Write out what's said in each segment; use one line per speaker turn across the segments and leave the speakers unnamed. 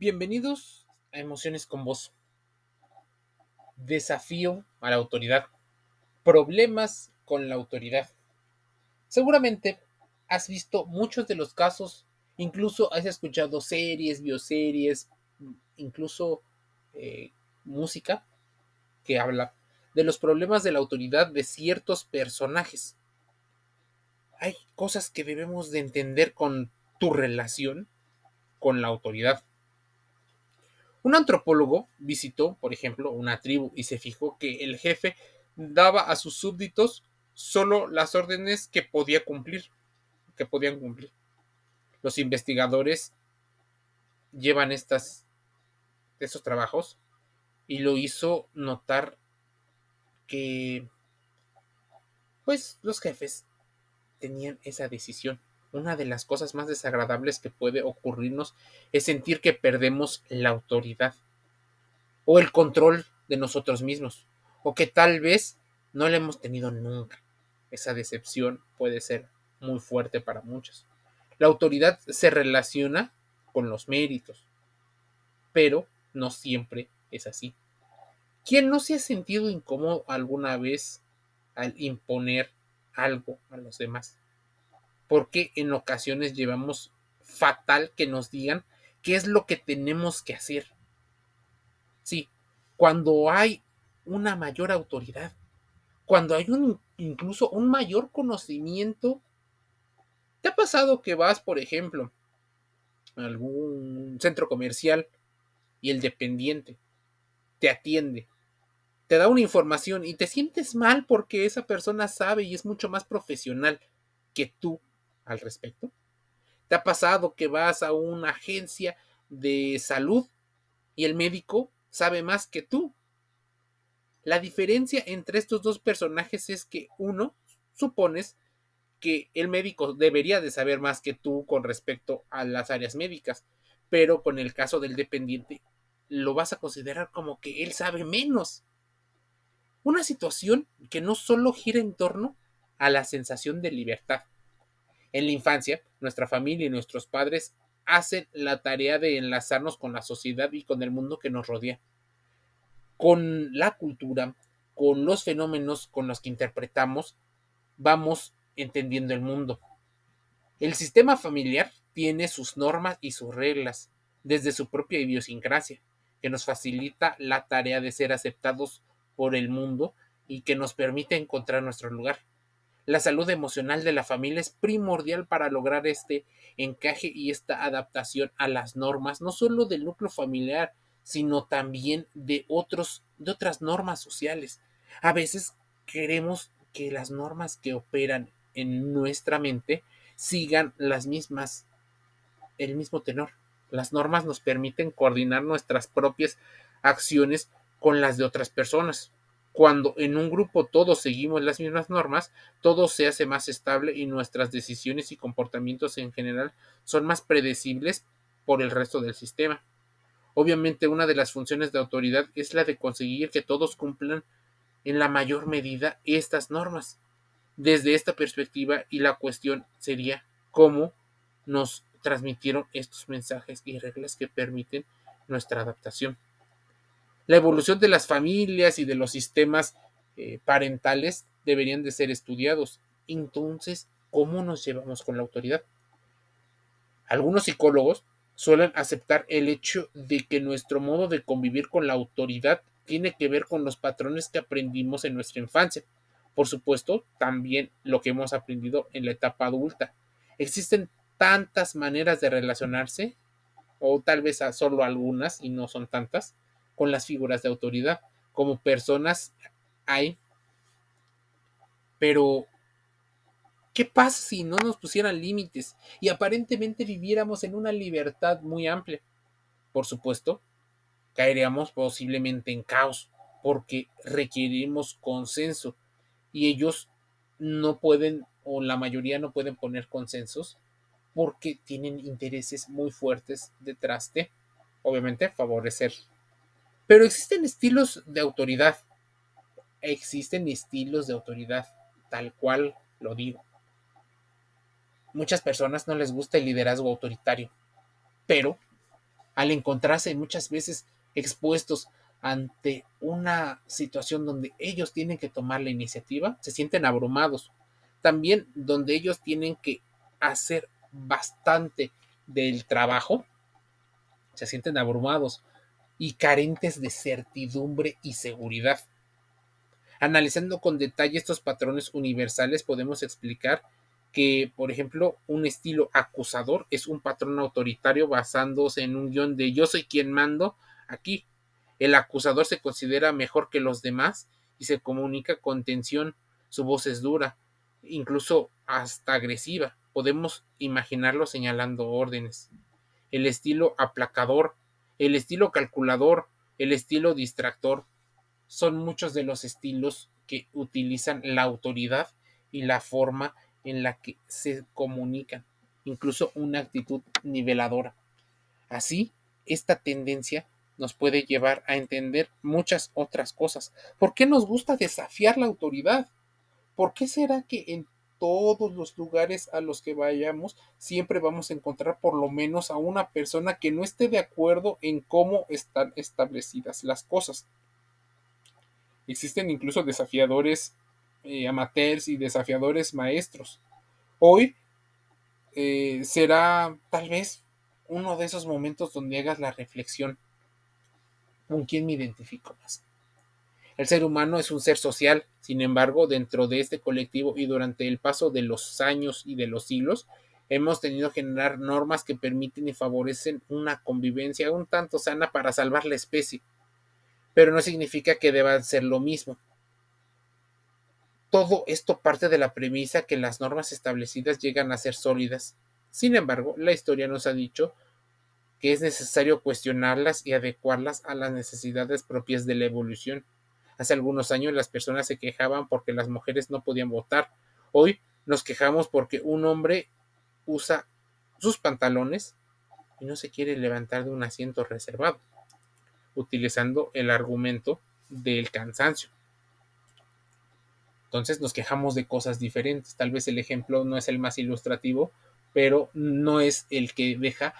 Bienvenidos a Emociones con Voz. Desafío a la autoridad. Problemas con la autoridad. Seguramente has visto muchos de los casos, incluso has escuchado series, bioseries, incluso eh, música que habla de los problemas de la autoridad de ciertos personajes. Hay cosas que debemos de entender con tu relación con la autoridad. Un antropólogo visitó, por ejemplo, una tribu y se fijó que el jefe daba a sus súbditos solo las órdenes que podía cumplir, que podían cumplir. Los investigadores llevan estas, estos trabajos y lo hizo notar que pues los jefes tenían esa decisión una de las cosas más desagradables que puede ocurrirnos es sentir que perdemos la autoridad o el control de nosotros mismos o que tal vez no la hemos tenido nunca. Esa decepción puede ser muy fuerte para muchos. La autoridad se relaciona con los méritos, pero no siempre es así. ¿Quién no se ha sentido incómodo alguna vez al imponer algo a los demás? Porque en ocasiones llevamos fatal que nos digan qué es lo que tenemos que hacer. Sí, cuando hay una mayor autoridad, cuando hay un, incluso un mayor conocimiento, ¿te ha pasado que vas, por ejemplo, a algún centro comercial y el dependiente te atiende, te da una información y te sientes mal porque esa persona sabe y es mucho más profesional que tú al respecto? ¿Te ha pasado que vas a una agencia de salud y el médico sabe más que tú? La diferencia entre estos dos personajes es que uno, supones que el médico debería de saber más que tú con respecto a las áreas médicas, pero con el caso del dependiente lo vas a considerar como que él sabe menos. Una situación que no solo gira en torno a la sensación de libertad, en la infancia, nuestra familia y nuestros padres hacen la tarea de enlazarnos con la sociedad y con el mundo que nos rodea. Con la cultura, con los fenómenos con los que interpretamos, vamos entendiendo el mundo. El sistema familiar tiene sus normas y sus reglas, desde su propia idiosincrasia, que nos facilita la tarea de ser aceptados por el mundo y que nos permite encontrar nuestro lugar. La salud emocional de la familia es primordial para lograr este encaje y esta adaptación a las normas, no solo del núcleo familiar, sino también de otros de otras normas sociales. A veces queremos que las normas que operan en nuestra mente sigan las mismas el mismo tenor. Las normas nos permiten coordinar nuestras propias acciones con las de otras personas. Cuando en un grupo todos seguimos las mismas normas, todo se hace más estable y nuestras decisiones y comportamientos en general son más predecibles por el resto del sistema. Obviamente una de las funciones de autoridad es la de conseguir que todos cumplan en la mayor medida estas normas. Desde esta perspectiva y la cuestión sería cómo nos transmitieron estos mensajes y reglas que permiten nuestra adaptación. La evolución de las familias y de los sistemas eh, parentales deberían de ser estudiados. Entonces, ¿cómo nos llevamos con la autoridad? Algunos psicólogos suelen aceptar el hecho de que nuestro modo de convivir con la autoridad tiene que ver con los patrones que aprendimos en nuestra infancia. Por supuesto, también lo que hemos aprendido en la etapa adulta. Existen tantas maneras de relacionarse, o tal vez solo algunas y no son tantas, con las figuras de autoridad. Como personas hay. Pero, ¿qué pasa si no nos pusieran límites y aparentemente viviéramos en una libertad muy amplia? Por supuesto, caeríamos posiblemente en caos porque requerimos consenso y ellos no pueden o la mayoría no pueden poner consensos porque tienen intereses muy fuertes detrás de, obviamente, favorecer pero existen estilos de autoridad. Existen estilos de autoridad, tal cual lo digo. Muchas personas no les gusta el liderazgo autoritario, pero al encontrarse muchas veces expuestos ante una situación donde ellos tienen que tomar la iniciativa, se sienten abrumados. También donde ellos tienen que hacer bastante del trabajo, se sienten abrumados y carentes de certidumbre y seguridad. Analizando con detalle estos patrones universales, podemos explicar que, por ejemplo, un estilo acusador es un patrón autoritario basándose en un guion de yo soy quien mando aquí. El acusador se considera mejor que los demás y se comunica con tensión. Su voz es dura, incluso hasta agresiva. Podemos imaginarlo señalando órdenes. El estilo aplacador, el estilo calculador, el estilo distractor son muchos de los estilos que utilizan la autoridad y la forma en la que se comunican, incluso una actitud niveladora. Así, esta tendencia nos puede llevar a entender muchas otras cosas. ¿Por qué nos gusta desafiar la autoridad? ¿Por qué será que en todos los lugares a los que vayamos siempre vamos a encontrar por lo menos a una persona que no esté de acuerdo en cómo están establecidas las cosas? Existen incluso desafiadores eh, amateurs y desafiadores maestros. Hoy eh, será tal vez uno de esos momentos donde hagas la reflexión. ¿Con quién me identifico más? El ser humano es un ser social, sin embargo, dentro de este colectivo y durante el paso de los años y de los siglos, hemos tenido que generar normas que permiten y favorecen una convivencia un tanto sana para salvar la especie pero no significa que deban ser lo mismo. Todo esto parte de la premisa que las normas establecidas llegan a ser sólidas. Sin embargo, la historia nos ha dicho que es necesario cuestionarlas y adecuarlas a las necesidades propias de la evolución. Hace algunos años las personas se quejaban porque las mujeres no podían votar. Hoy nos quejamos porque un hombre usa sus pantalones y no se quiere levantar de un asiento reservado utilizando el argumento del cansancio. Entonces nos quejamos de cosas diferentes. Tal vez el ejemplo no es el más ilustrativo, pero no es el que deja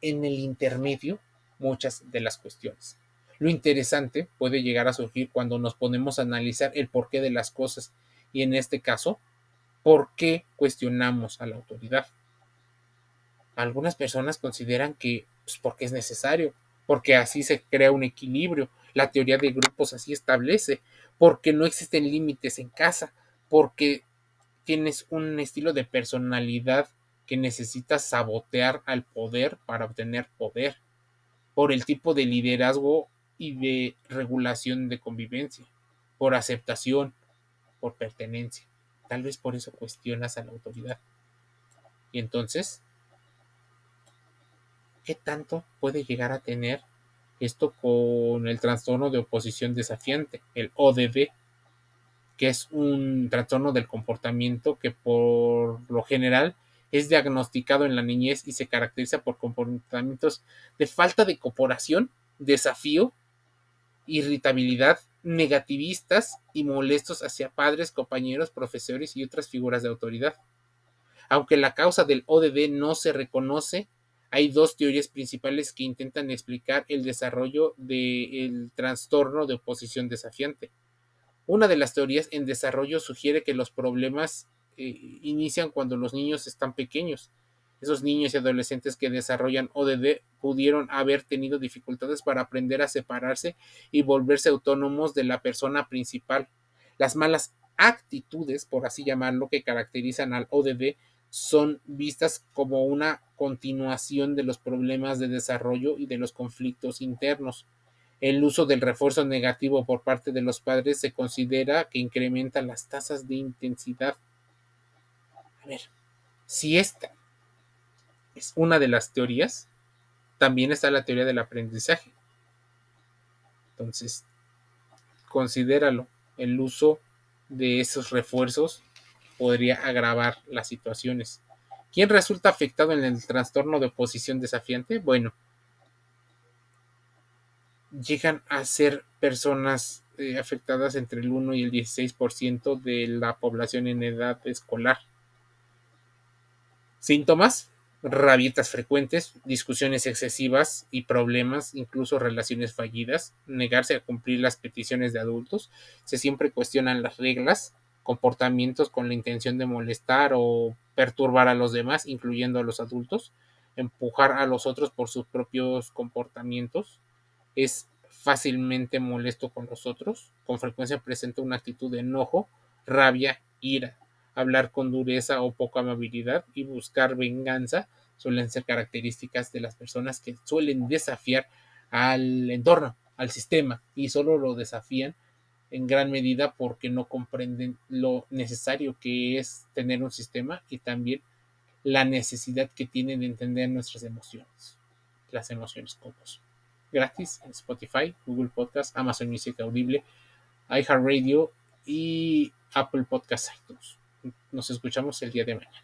en el intermedio muchas de las cuestiones. Lo interesante puede llegar a surgir cuando nos ponemos a analizar el porqué de las cosas y en este caso, por qué cuestionamos a la autoridad. Algunas personas consideran que pues, porque es necesario, porque así se crea un equilibrio. La teoría de grupos así establece, porque no existen límites en casa, porque tienes un estilo de personalidad que necesita sabotear al poder para obtener poder, por el tipo de liderazgo y de regulación de convivencia, por aceptación, por pertenencia. Tal vez por eso cuestionas a la autoridad. Y entonces ¿qué tanto puede llegar a tener esto con el trastorno de oposición desafiante, el ODD, que es un trastorno del comportamiento que por lo general es diagnosticado en la niñez y se caracteriza por comportamientos de falta de cooperación, desafío, irritabilidad, negativistas y molestos hacia padres, compañeros, profesores y otras figuras de autoridad. Aunque la causa del ODD no se reconoce, hay dos teorías principales que intentan explicar el desarrollo del trastorno de oposición desafiante. Una de las teorías en desarrollo sugiere que los problemas eh, inician cuando los niños están pequeños. Esos niños y adolescentes que desarrollan ODD pudieron haber tenido dificultades para aprender a separarse y volverse autónomos de la persona principal. Las malas actitudes, por así llamarlo, que caracterizan al ODD son vistas como una continuación de los problemas de desarrollo y de los conflictos internos. El uso del refuerzo negativo por parte de los padres se considera que incrementa las tasas de intensidad. A ver, si esta es una de las teorías, también está la teoría del aprendizaje. Entonces, considéralo, el uso de esos refuerzos podría agravar las situaciones. ¿Quién resulta afectado en el trastorno de oposición desafiante? Bueno, llegan a ser personas eh, afectadas entre el 1 y el 16% de la población en edad escolar. Síntomas, rabietas frecuentes, discusiones excesivas y problemas, incluso relaciones fallidas, negarse a cumplir las peticiones de adultos, se siempre cuestionan las reglas, comportamientos con la intención de molestar o perturbar a los demás, incluyendo a los adultos, empujar a los otros por sus propios comportamientos, es fácilmente molesto con los otros, con frecuencia presenta una actitud de enojo, rabia, ira, hablar con dureza o poca amabilidad y buscar venganza suelen ser características de las personas que suelen desafiar al entorno, al sistema, y solo lo desafían en gran medida porque no comprenden lo necesario que es tener un sistema y también la necesidad que tienen de entender nuestras emociones, las emociones como. Gratis en Spotify, Google Podcast, Amazon Music Audible, iHeartRadio y Apple Podcast iTunes. Nos escuchamos el día de mañana.